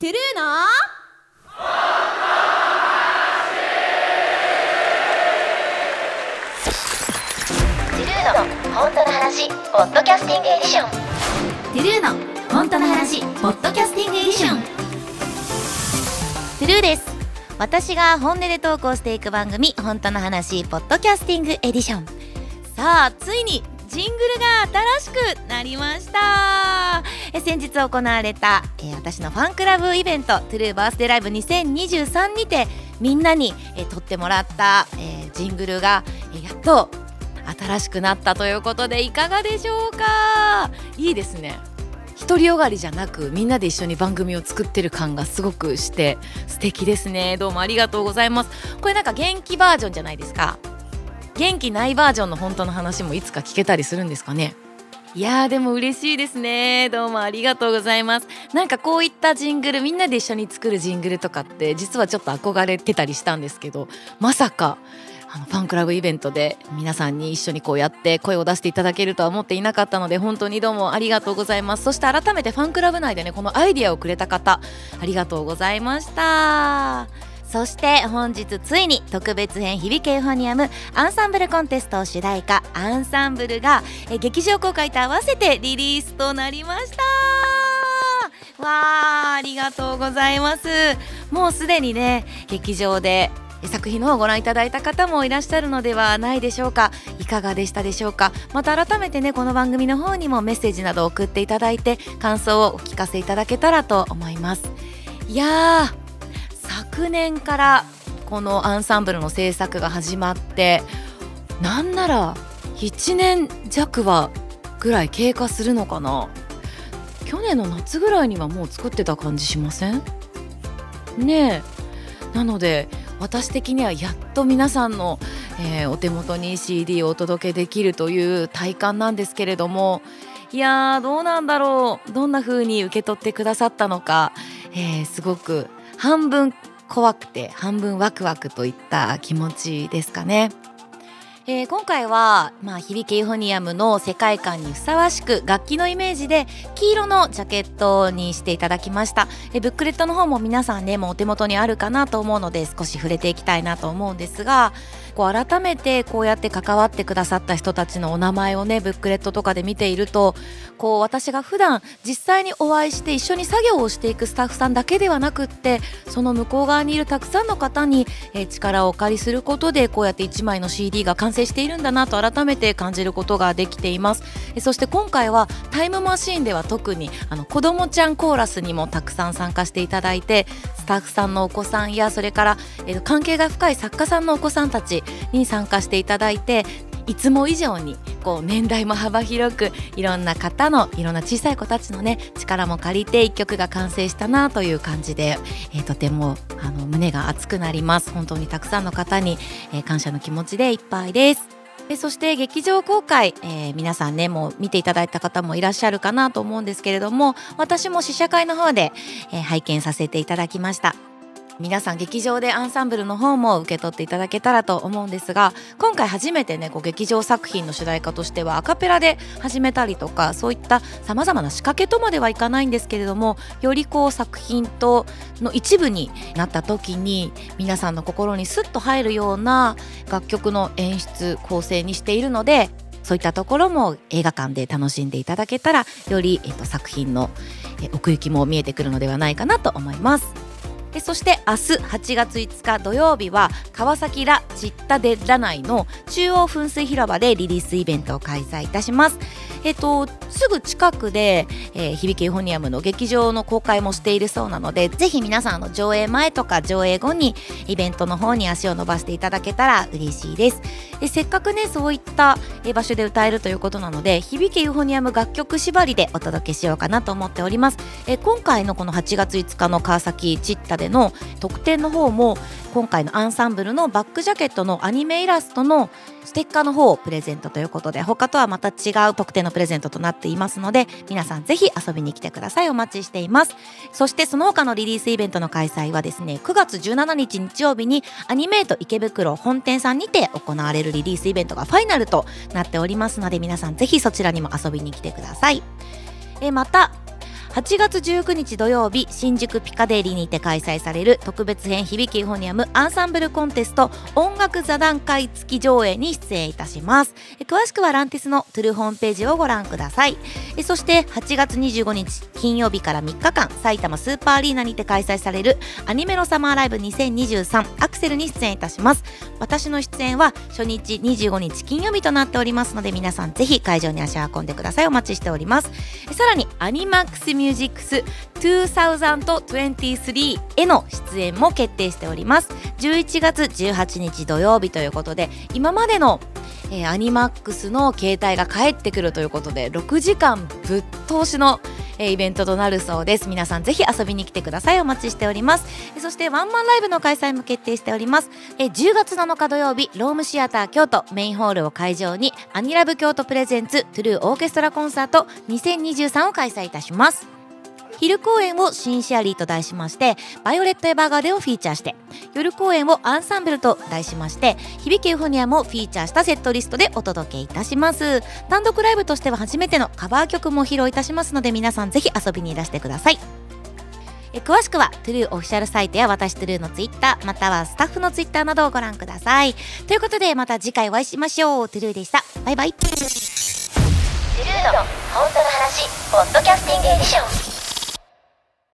TRUE の？ TRUE の本当の話 Podcasting Edition。 TRUE の本当の話 Podcasting Edition。 TRUE です。私が本音でトークしていく番組本当の話 Podcasting Edition。さあついにジングルが新しくなりました。え先日行われた、えー私のファンクラブイベントトゥルーバースデーライブ2023にてみんなに、えー撮ってもらった、えージングルが、えーやっと新しくなったということでいかがでしょうか？いいですね。独りよがりじゃなくみんなで一緒に番組を作ってる感がすごくして素敵ですね。どうもありがとうございます。これなんか元気バージョンじゃないですか？元気ないバージョンの本当の話もいつか聞けたりするんですかね？いやーでも嬉しいですね。どうもありがとうございます。なんかこういったジングルみんなで一緒に作るジングルとかって実はちょっと憧れてたりしたんですけどまさかあのファンクラブイベントで皆さんに一緒にこうやって声を出していただけるとは思っていなかったので本当にどうもありがとうございます。そして改めてファンクラブ内でねこのアイディアをくれた方ありがとうございました。そして本日ついに特別編響けユーフォニアムアンサンブルコンテスト主題歌アンサンブルがえ劇場公開と合わせてリリースとなりました。わーありがとうございます。もうすでにね劇場で作品の方をご覧いただいた方もいらっしゃるのではないでしょうか。いかがでしたでしょうか。また改めてねこの番組の方にもメッセージなど送っていただいて感想をお聞かせいただけたらと思います。いやー昨年からこのアンサンブルの制作が始まってなんなら1年弱はぐらい経過するのかな。去年の夏ぐらいにはもう作ってた感じしません？ねえ。なので私的にはやっと皆さんの、えーお手元に CD をお届けできるという体感なんですけれどもいやーどうなんだろう。どんな風に受け取ってくださったのか、えーすごく半分怖くて半分ワクワクといった気持ちですかね。えー今回は、まあ、響けユーフォニアムの世界観にふさわしく楽器のイメージで黄色のジャケットにしていただきました、えーブックレットの方も皆さんねもうお手元にあるかなと思うので少し触れていきたいなと思うんですがこう改めてこうやって関わってくださった人たちのお名前をねブックレットとかで見ているとこう私が普段実際にお会いして一緒に作業をしていくスタッフさんだけではなくってその向こう側にいるたくさんの方に、力をお借りすることでこうやって1枚の CD が完成しているんだなと改めて感じることができています。そして今回はタイムマシーンでは特にあの子どもちゃんコーラスにもたくさん参加していただいてタッフさんのお子さんやそれから、えー関係が深い作家さんのお子さんたちに参加していただいていつも以上にこう年代も幅広くいろんな方のいろんな小さい子たちのね力も借りて一曲が完成したなという感じで、えーとてもあの胸が熱くなります本当にたくさんの方に、えー感謝の気持ちでいっぱいです。でそして劇場公開、えー皆さんねもう見ていただいた方もいらっしゃるかなと思うんですけれども私も試写会の方で、えー拝見させていただきました。皆さん劇場でアンサンブルの方も受け取っていただけたらと思うんですが今回初めてねこう劇場作品の主題歌としてはアカペラで始めたりとかそういったさまざまな仕掛けとまではいかないんですけれどもよりこう作品との一部になった時に皆さんの心にスッと入るような楽曲の演出構成にしているのでそういったところも映画館で楽しんでいただけたらより、えっと、作品の奥行きも見えてくるのではないかなと思います。でそして明日8月5日土曜日は川崎ラ・チッタデラ内の中央噴水広場でリリースイベントを開催いたします。えっと、すぐ近くで、えー響けユーフォニアムの劇場の公開もしているそうなのでぜひ皆さんの上映前とか上映後にイベントの方に足を伸ばしていただけたら嬉しいです。でせっかくねそういった場所で歌えるということなので響けユーフォニアム楽曲縛りでお届けしようかなと思っております。え今回のこの8月5日の川崎チッタでの特典の方も今回のアンサンブルのバックジャケットのアニメイラストのステッカーの方をプレゼントということで他とはまた違う特典のプレゼントとなっていますので皆さんぜひ遊びに来てください。お待ちしています。そしてその他のリリースイベントの開催はですね9月17日日曜日にアニメート池袋本店さんにて行われるリリースイベントがファイナルとなっておりますので皆さんぜひそちらにも遊びに来てください。えまた8月19日土曜日新宿ピカデリーにて開催される特別編響きユーフォニアムアンサンブルコンテスト音楽座談会付き上映に出演いたします。詳しくはランティスのトゥルホームページをご覧ください。そして8月25日金曜日から3日間埼玉スーパーアリーナにて開催されるアニメのサマーライブ2023アクセルに出演いたします。私の出演は初日25日金曜日となっておりますので皆さんぜひ会場に足を運んでください。お待ちしております。さらにアニマックスミュージックス2023への出演も決定しております。11月18日土曜日ということで今までのえー、アニマックスの携帯が帰ってくるということで6時間ぶっ通しの、えー、イベントとなるそうです。皆さんぜひ遊びに来てください。お待ちしております、え、そしてワンマンライブの開催も決定しております、えー、10月7日土曜日ロームシアター京都メインホールを会場にアニラブ京都プレゼンツトゥルーオーケストラコンサート2023を開催いたします。昼公演をシンシアリーと題しましてバイオレット・エヴァーガーデンをフィーチャーして夜公演をアンサンブルと題しまして響けユーフォニアムをフィーチャーしたセットリストでお届けいたします。単独ライブとしては初めてのカバー曲も披露いたしますので皆さんぜひ遊びにいらしてください。え詳しくは TRUE オフィシャルサイトや私 TRUE のツイッターまたはスタッフのツイッターなどをご覧ください。ということでまた次回お会いしましょう。 TRUE でした。バイバイ。 TRUE の本当の話 Podcasting Edition。